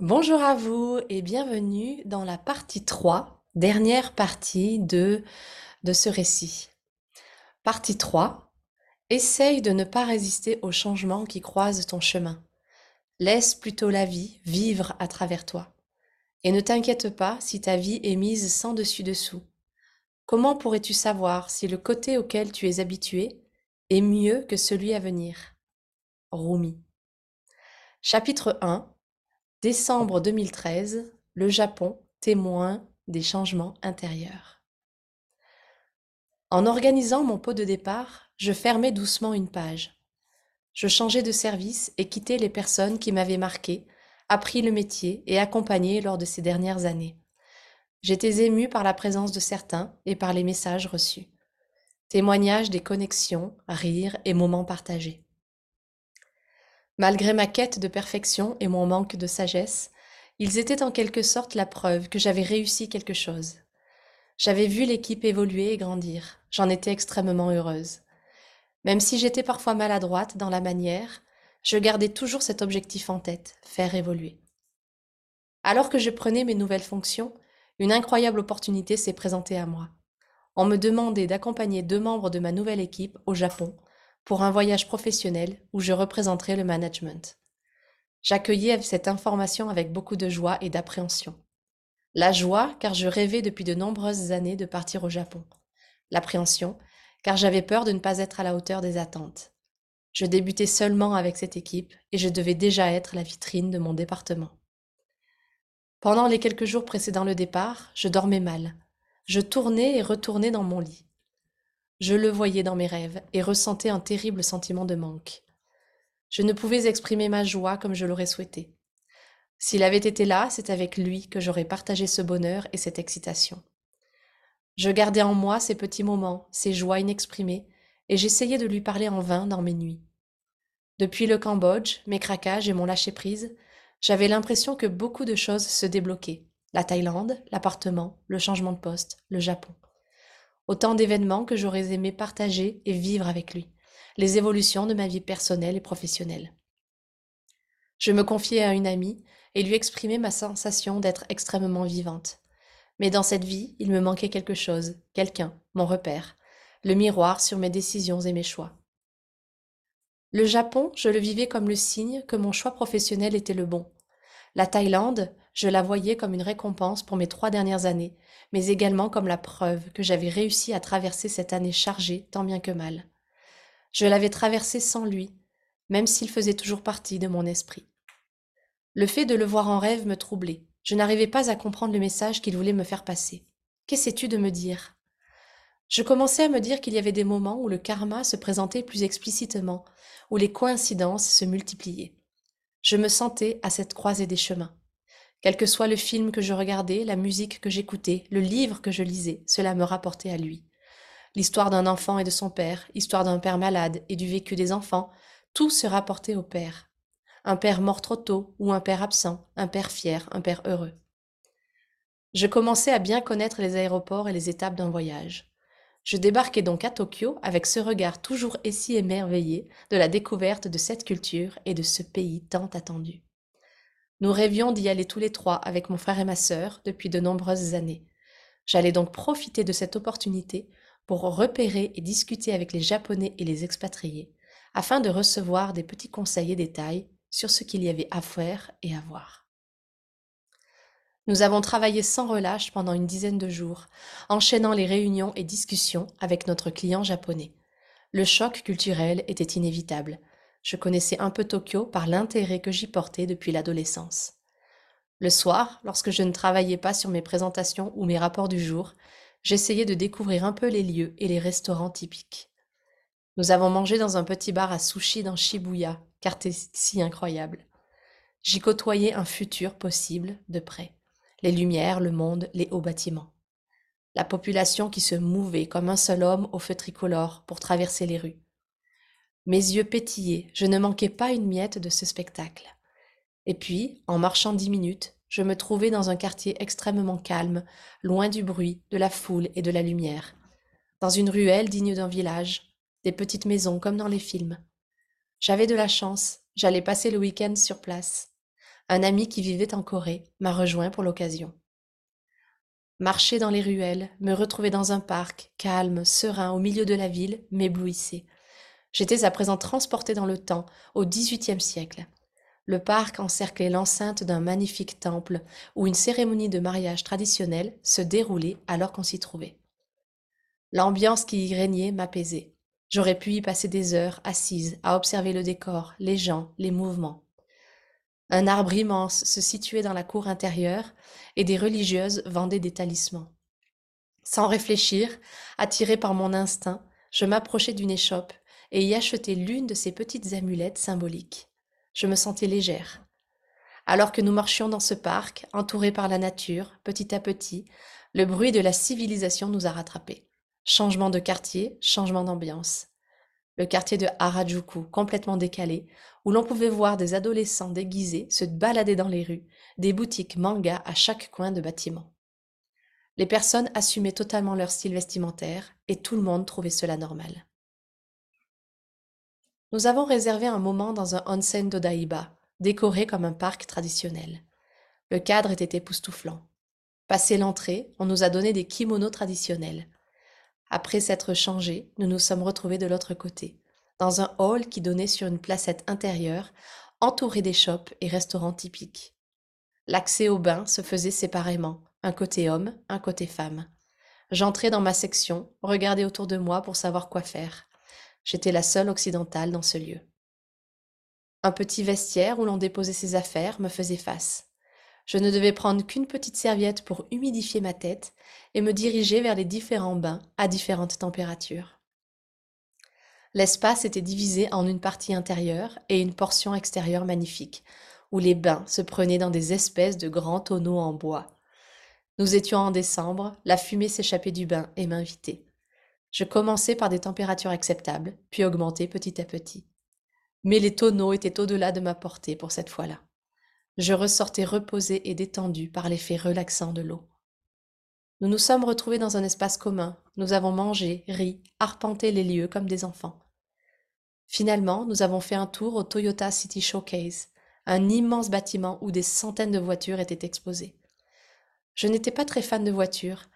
Bonjour à vous et bienvenue dans la partie 3, dernière partie de, de ce récit. Partie 3. Essaye de ne pas résister aux changements qui croisent ton chemin. Laisse plutôt la vie vivre à travers toi. Et ne t'inquiète pas si ta vie est mise sans dessus-dessous. Comment pourrais-tu savoir si le côté auquel tu es habitué est mieux que celui à venir? Rumi. Chapitre 1 Décembre 2013, le Japon témoin des changements intérieurs. En organisant mon pot de départ, je fermais doucement une page. Je changeais de service et quittais les personnes qui m'avaient marqué, appris le métier et accompagné lors de ces dernières années. J'étais émue par la présence de certains et par les messages reçus. Témoignages des connexions, rires et moments partagés. Malgré ma quête de perfection et mon manque de sagesse, ils étaient en quelque sorte la preuve que j'avais réussi quelque chose. J'avais vu l'équipe évoluer et grandir. J'en étais extrêmement heureuse. Même si j'étais parfois maladroite dans la manière, je gardais toujours cet objectif en tête, faire évoluer. Alors que je prenais mes nouvelles fonctions, une incroyable opportunité s'est présentée à moi. On me demandait d'accompagner deux membres de ma nouvelle équipe au Japon pour un voyage professionnel où je représenterai le management. J'accueillais cette information avec beaucoup de joie et d'appréhension. La joie, car je rêvais depuis de nombreuses années de partir au Japon. L'appréhension, car j'avais peur de ne pas être à la hauteur des attentes. Je débutais seulement avec cette équipe et je devais déjà être la vitrine de mon département. Pendant les quelques jours précédant le départ, je dormais mal. Je tournais et retournais dans mon lit. Je le voyais dans mes rêves et ressentais un terrible sentiment de manque. Je ne pouvais exprimer ma joie comme je l'aurais souhaité. S'il avait été là, c'est avec lui que j'aurais partagé ce bonheur et cette excitation. Je gardais en moi ces petits moments, ces joies inexprimées, et j'essayais de lui parler en vain dans mes nuits. Depuis le Cambodge, mes craquages et mon lâcher-prise, j'avais l'impression que beaucoup de choses se débloquaient. La Thaïlande, l'appartement, le changement de poste, le Japon. Autant d'événements que j'aurais aimé partager et vivre avec lui, les évolutions de ma vie personnelle et professionnelle. Je me confiais à une amie et lui exprimais ma sensation d'être extrêmement vivante. Mais dans cette vie, il me manquait quelque chose, quelqu'un, mon repère, le miroir sur mes décisions et mes choix. Le Japon, je le vivais comme le signe que mon choix professionnel était le bon. La Thaïlande, je la voyais comme une récompense pour mes trois dernières années, mais également comme la preuve que j'avais réussi à traverser cette année chargée tant bien que mal. Je l'avais traversée sans lui, même s'il faisait toujours partie de mon esprit. Le fait de le voir en rêve me troublait. Je n'arrivais pas à comprendre le message qu'il voulait me faire passer. Qu'essaies-tu de me dire? Je commençais à me dire qu'il y avait des moments où le karma se présentait plus explicitement, où les coïncidences se multipliaient. Je me sentais à cette croisée des chemins. Quel que soit le film que je regardais, la musique que j'écoutais, le livre que je lisais, cela me rapportait à lui. L'histoire d'un enfant et de son père, histoire d'un père malade et du vécu des enfants, tout se rapportait au père. Un père mort trop tôt ou un père absent, un père fier, un père heureux. Je commençais à bien connaître les aéroports et les étapes d'un voyage. Je débarquais donc à Tokyo avec ce regard toujours et si émerveillé de la découverte de cette culture et de ce pays tant attendu. Nous rêvions d'y aller tous les trois avec mon frère et ma sœur depuis de nombreuses années. J'allais donc profiter de cette opportunité pour repérer et discuter avec les Japonais et les expatriés, afin de recevoir des petits conseils et détails sur ce qu'il y avait à faire et à voir. Nous avons travaillé sans relâche pendant une dizaine de jours, enchaînant les réunions et discussions avec notre client japonais. Le choc culturel était inévitable, je connaissais un peu Tokyo par l'intérêt que j'y portais depuis l'adolescence. Le soir, lorsque je ne travaillais pas sur mes présentations ou mes rapports du jour, j'essayais de découvrir un peu les lieux et les restaurants typiques. Nous avons mangé dans un petit bar à sushi dans Shibuya, quartier si incroyable. J'y côtoyais un futur possible de près. Les lumières, le monde, les hauts bâtiments. La population qui se mouvait comme un seul homme au feu tricolore pour traverser les rues. Mes yeux pétillaient, je ne manquais pas une miette de ce spectacle. Et puis, en marchant dix minutes, je me trouvais dans un quartier extrêmement calme, loin du bruit, de la foule et de la lumière. Dans une ruelle digne d'un village, des petites maisons comme dans les films. J'avais de la chance, j'allais passer le week-end sur place. Un ami qui vivait en Corée m'a rejoint pour l'occasion. Marcher dans les ruelles, me retrouver dans un parc, calme, serein, au milieu de la ville, m'éblouissait. J'étais à présent transporté dans le temps, au XVIIIe siècle. Le parc encerclait l'enceinte d'un magnifique temple où une cérémonie de mariage traditionnelle se déroulait alors qu'on s'y trouvait. L'ambiance qui y régnait m'apaisait. J'aurais pu y passer des heures assise à observer le décor, les gens, les mouvements. Un arbre immense se situait dans la cour intérieure et des religieuses vendaient des talismans. Sans réfléchir, attiré par mon instinct, je m'approchai d'une échoppe et y achetai l'une de ces petites amulettes symboliques. Je me sentais légère. Alors que nous marchions dans ce parc, entourés par la nature, petit à petit, le bruit de la civilisation nous a rattrapés. Changement de quartier, changement d'ambiance le quartier de Harajuku, complètement décalé, où l'on pouvait voir des adolescents déguisés se balader dans les rues, des boutiques manga à chaque coin de bâtiment. Les personnes assumaient totalement leur style vestimentaire et tout le monde trouvait cela normal. Nous avons réservé un moment dans un onsen d'Odaiba, décoré comme un parc traditionnel. Le cadre était époustouflant. Passé l'entrée, on nous a donné des kimonos traditionnels, après s'être changés, nous nous sommes retrouvés de l'autre côté, dans un hall qui donnait sur une placette intérieure, entourée des shops et restaurants typiques. L'accès au bain se faisait séparément, un côté homme, un côté femme. J'entrais dans ma section, regardais autour de moi pour savoir quoi faire. J'étais la seule occidentale dans ce lieu. Un petit vestiaire où l'on déposait ses affaires me faisait face. Je ne devais prendre qu'une petite serviette pour humidifier ma tête et me diriger vers les différents bains à différentes températures. L'espace était divisé en une partie intérieure et une portion extérieure magnifique, où les bains se prenaient dans des espèces de grands tonneaux en bois. Nous étions en décembre, la fumée s'échappait du bain et m'invitait. Je commençais par des températures acceptables, puis augmentais petit à petit. Mais les tonneaux étaient au-delà de ma portée pour cette fois-là. Je ressortais reposé et détendu par l'effet relaxant de l'eau. Nous nous sommes retrouvés dans un espace commun, nous avons mangé, ri, arpenté les lieux comme des enfants. Finalement, nous avons fait un tour au Toyota City Showcase, un immense bâtiment où des centaines de voitures étaient exposées. Je n'étais pas très fan de voitures,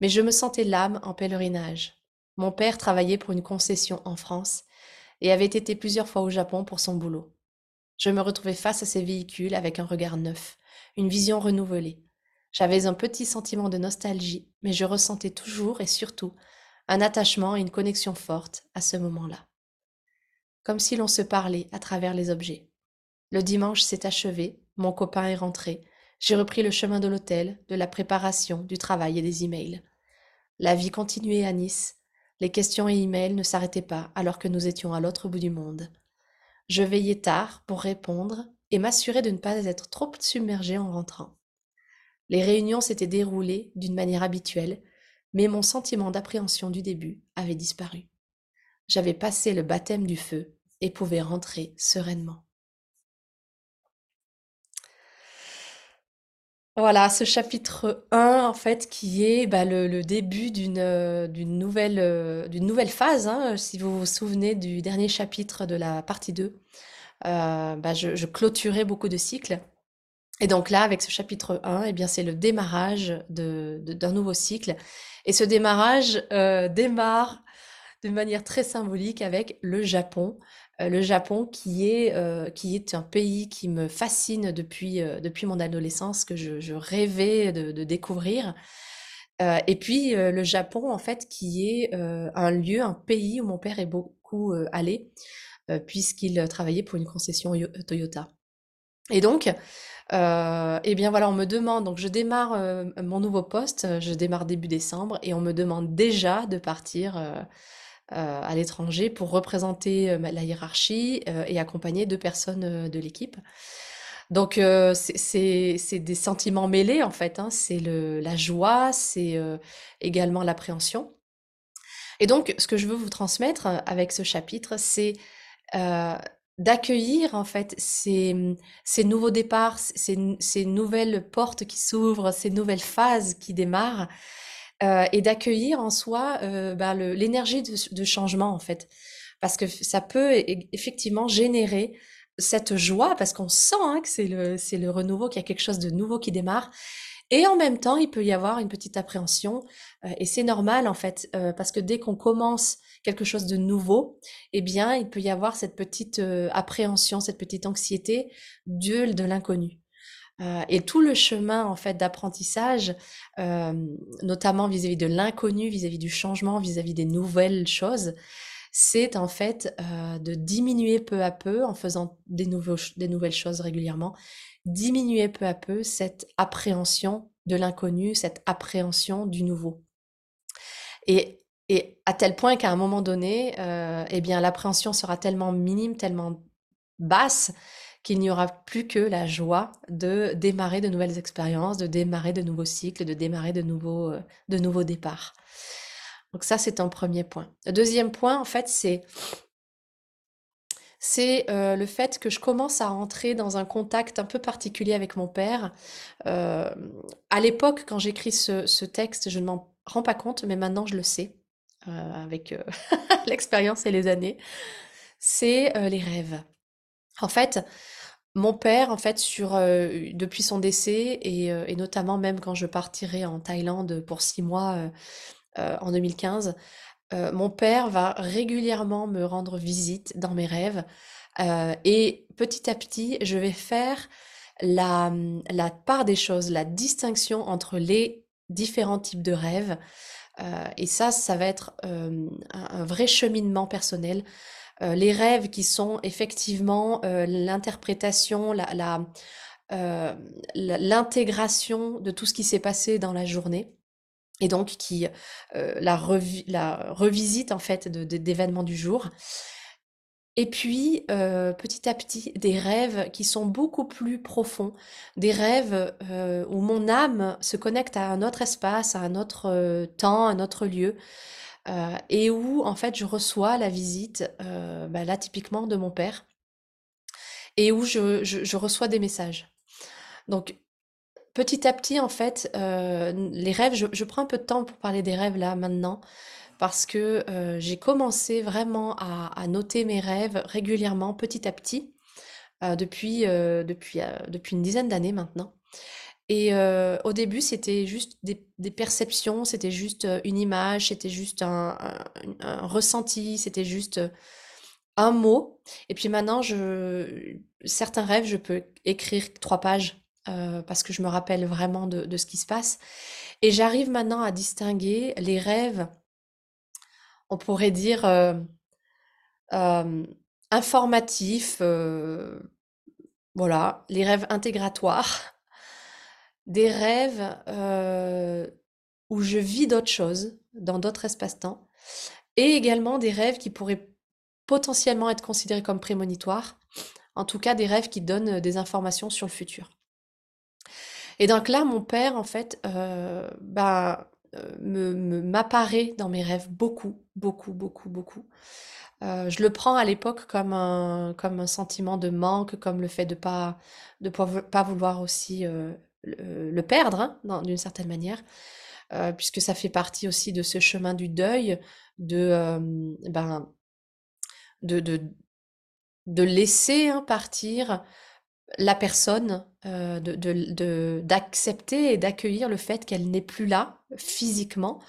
mais je me sentais l'âme en pèlerinage. Mon père travaillait pour une concession en France et avait été plusieurs fois au Japon pour son boulot. Je me retrouvais face à ces véhicules avec un regard neuf, une vision renouvelée. J'avais un petit sentiment de nostalgie, mais je ressentais toujours et surtout un attachement et une connexion forte à ce moment-là. Comme si l'on se parlait à travers les objets. Le dimanche s'est achevé, mon copain est rentré, j'ai repris le chemin de l'hôtel, de la préparation, du travail et des emails. La vie continuait à Nice, les questions et emails ne s'arrêtaient pas alors que nous étions à l'autre bout du monde. Je veillais tard pour répondre et m'assurer de ne pas être trop submergée en rentrant. Les réunions s'étaient déroulées d'une manière habituelle, mais mon sentiment d'appréhension du début avait disparu. J'avais passé le baptême du feu et pouvais rentrer sereinement. Voilà, ce chapitre 1, en fait, qui est bah, le, début d'une euh, nouvelle, euh, nouvelle phase. Hein. Si vous vous souvenez du dernier chapitre de la partie 2, euh, bah, je, clôturais beaucoup de cycles. Et donc là, avec ce chapitre 1, eh c'est le démarrage d'un nouveau cycle. Et ce démarrage démarre de manière très symbolique avec le Japon. Euh, le Japon qui est, euh, qui est un pays qui me fascine depuis, euh, depuis mon adolescence, que je, rêvais de, découvrir. et puis le Japon, en fait, qui est un lieu, un pays où mon père est beaucoup allé, puisqu'il travaillait pour une concession Toyota. Et donc, eh bien voilà, on me demande, donc je démarre mon nouveau poste, je démarre début décembre, et on me demande déjà de partir euh, à l'étranger pour représenter euh, la hiérarchie euh, et accompagner deux personnes de l'équipe. Donc c'est des sentiments mêlés en fait, hein. c'est la joie, c'est également l'appréhension. Et donc ce que je veux vous transmettre avec ce chapitre, c'est d'accueillir en fait ces, ces, nouveaux départs, ces, ces nouvelles portes qui s'ouvrent, ces nouvelles phases qui démarrent, euh, et d'accueillir en soi euh, bah, l'énergie de, changement en fait, parce que ça peut effectivement générer cette joie parce qu'on sent hein, que c'est le, c'est le renouveau, qu'il y a quelque chose de nouveau qui démarre. Et en même temps, il peut y avoir une petite appréhension, euh, et c'est normal en fait, euh, parce que dès qu'on commence quelque chose de nouveau, eh bien, il peut y avoir cette petite euh, appréhension, cette petite anxiété de, de l'inconnu. Et tout le chemin en fait d'apprentissage, notamment vis-à-vis de l'inconnu, vis-à-vis du changement, vis-à-vis des nouvelles choses, c'est en fait de diminuer peu à peu en faisant des, nouvelles choses régulièrement diminuer peu à peu cette appréhension de l'inconnu, cette appréhension du nouveau. Et, à tel point qu'à un moment donné, euh, eh bien, l'appréhension sera tellement minime, tellement basse, qu'il n'y aura plus que la joie de démarrer de nouvelles expériences, de démarrer de nouveaux cycles, de démarrer de nouveaux, euh, départs. Donc ça, c'est un premier point. Le deuxième point, en fait, c'est c'est euh, le fait que je commence à entrer dans un contact un peu particulier avec mon père. Euh, à l'époque, quand j'écris ce, texte, je ne m'en rends pas compte, mais maintenant je le sais, avec l'expérience et les années. C'est les rêves. En fait, mon père, en fait, sur, depuis son décès, et, notamment même quand je partirai en Thaïlande pour six mois en 2015, euh, mon père va régulièrement me rendre visite dans mes rêves et petit à petit, je vais faire la, la part des choses, la distinction entre les différents types de rêves. Et ça, ça va être un, vrai cheminement personnel. Les rêves qui sont effectivement l'interprétation, la, l'intégration de tout ce qui s'est passé dans la journée et donc qui euh, la, revisite en fait d'événements du jour. Et puis, euh, petit à petit, des rêves qui sont beaucoup plus profonds, des rêves euh, où mon âme se connecte à un autre espace, à un autre temps, à un autre lieu, et où en fait je reçois la visite, bah, là typiquement de mon père, et où je reçois des messages. Donc Petit à petit, en fait, euh, les rêves, je, prends un peu de temps pour parler des rêves là maintenant, parce que euh, j'ai commencé vraiment à, noter mes rêves régulièrement, petit à petit, euh, depuis une dizaine d'années maintenant. Et au début, c'était juste des, perceptions, c'était juste une image, c'était juste un, ressenti, c'était juste un mot. Et puis maintenant, certains rêves, je peux écrire trois pages euh, parce que je me rappelle vraiment de, ce qui se passe. Et j'arrive maintenant à distinguer les rêves, on pourrait dire, euh, euh, informatifs, voilà, les rêves intégratoires, des rêves où je vis d'autres choses, dans d'autres espaces-temps, et également des rêves qui pourraient potentiellement être considérés comme prémonitoires, en tout cas des rêves qui donnent des informations sur le futur. Et donc là, mon père, en fait, me, m'apparaît dans mes rêves beaucoup, beaucoup, beaucoup, beaucoup. Je le prends à l'époque comme un, comme un sentiment de manque, comme le fait de pas de pas vouloir aussi le, perdre, hein, d'une certaine manière, puisque ça fait partie aussi de ce chemin du deuil, de, ben, de, de, de laisser hein, partir la personne, euh, d'accepter et d'accueillir le fait qu'elle n'est plus là physiquement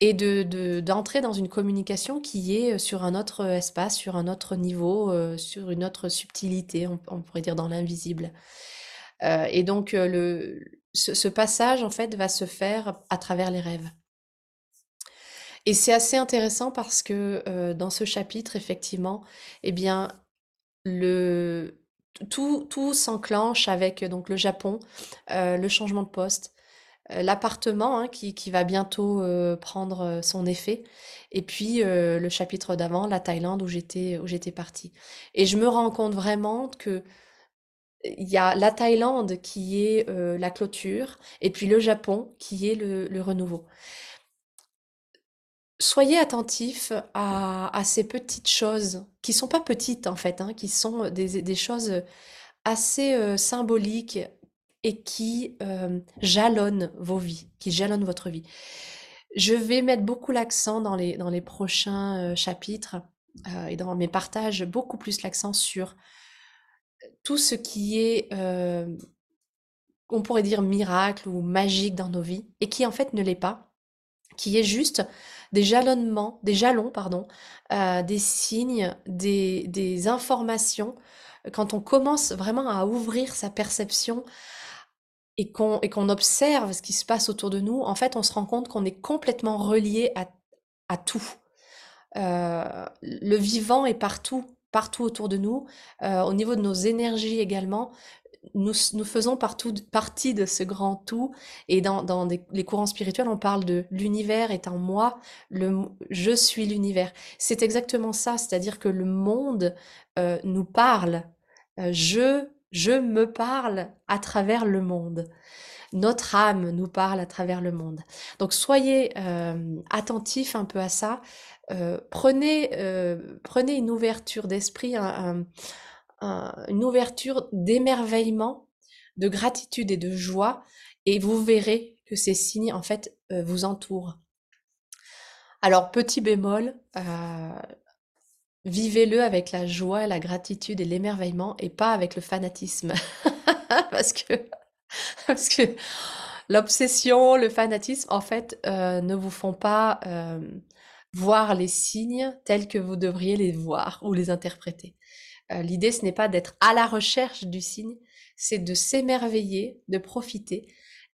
et de, d'entrer dans une communication qui est euh, sur un autre espace, sur un autre niveau, euh, sur une autre subtilité, on, pourrait dire dans l'invisible. Et donc le, ce, passage en fait va se faire à travers les rêves. Et c'est assez intéressant parce que dans ce chapitre, effectivement, eh bien, le, tout, tout s'enclenche avec donc le Japon, euh, le changement de poste, euh, l'appartement hein, qui, qui, va bientôt euh, prendre son effet, et puis le chapitre d'avant, la Thaïlande où j'étais où j'étais partie. Et je me rends compte vraiment que il y a la Thaïlande qui est la clôture, et puis le Japon qui est le, renouveau soyez attentifs à, ces petites choses, qui sont pas petites en fait, hein, qui sont des, choses assez euh, symboliques et qui euh, jalonnent vos vies, qui jalonnent votre vie. Je vais mettre beaucoup l'accent dans les, dans les prochains euh, chapitres et dans mes partages, beaucoup plus l'accent sur tout ce qui est, heu, on pourrait dire miracle ou magique dans nos vies et qui en fait ne l'est pas, qui est juste des jalonnements, des jalons pardon, heu, des signes, des des informations. Quand on commence vraiment à ouvrir sa perception et qu'on observe ce qui se passe autour de nous, en fait, on se rend compte qu'on est complètement relié à à tout. Le vivant est partout, partout autour de nous, heu, au niveau de nos énergies également. Nous faisons partout partie de ce grand tout et dans les courants spirituels, on parle de l'univers en moi, je suis l'univers. C'est exactement ça, c'est-à-dire que le monde, heu, nous parle. Heu, je je me parle à travers le monde. Notre âme nous parle à travers le monde. Donc soyez, hem, attentifs un peu à ça. Heu, prenez, heu, prenez une ouverture d'esprit, un un un une ouverture d'émerveillement, de gratitude et de joie et vous verrez que ces signes, en fait, heu, vous entourent. Alors petit bémol, heu, vivez-le avec la joie, la gratitude et l'émerveillement et pas avec le fanatisme. Parce que parce que l'obsession, le fanatisme, en fait, heu, ne vous font pas, hem, voir les signes tels que vous devriez les voir ou les interpréter. Heu, l'idée, ce n'est pas d'être à la recherche du signe, c'est de s'émerveiller, de profiter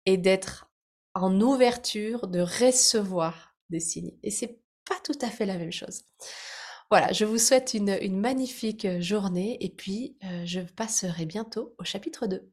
et d'être en ouverture, de recevoir des signes et c'est pas tout à fait la même chose. Voilà, je vous souhaite une une magnifique, journée et puis, je passerai bientôt au chapitre 2.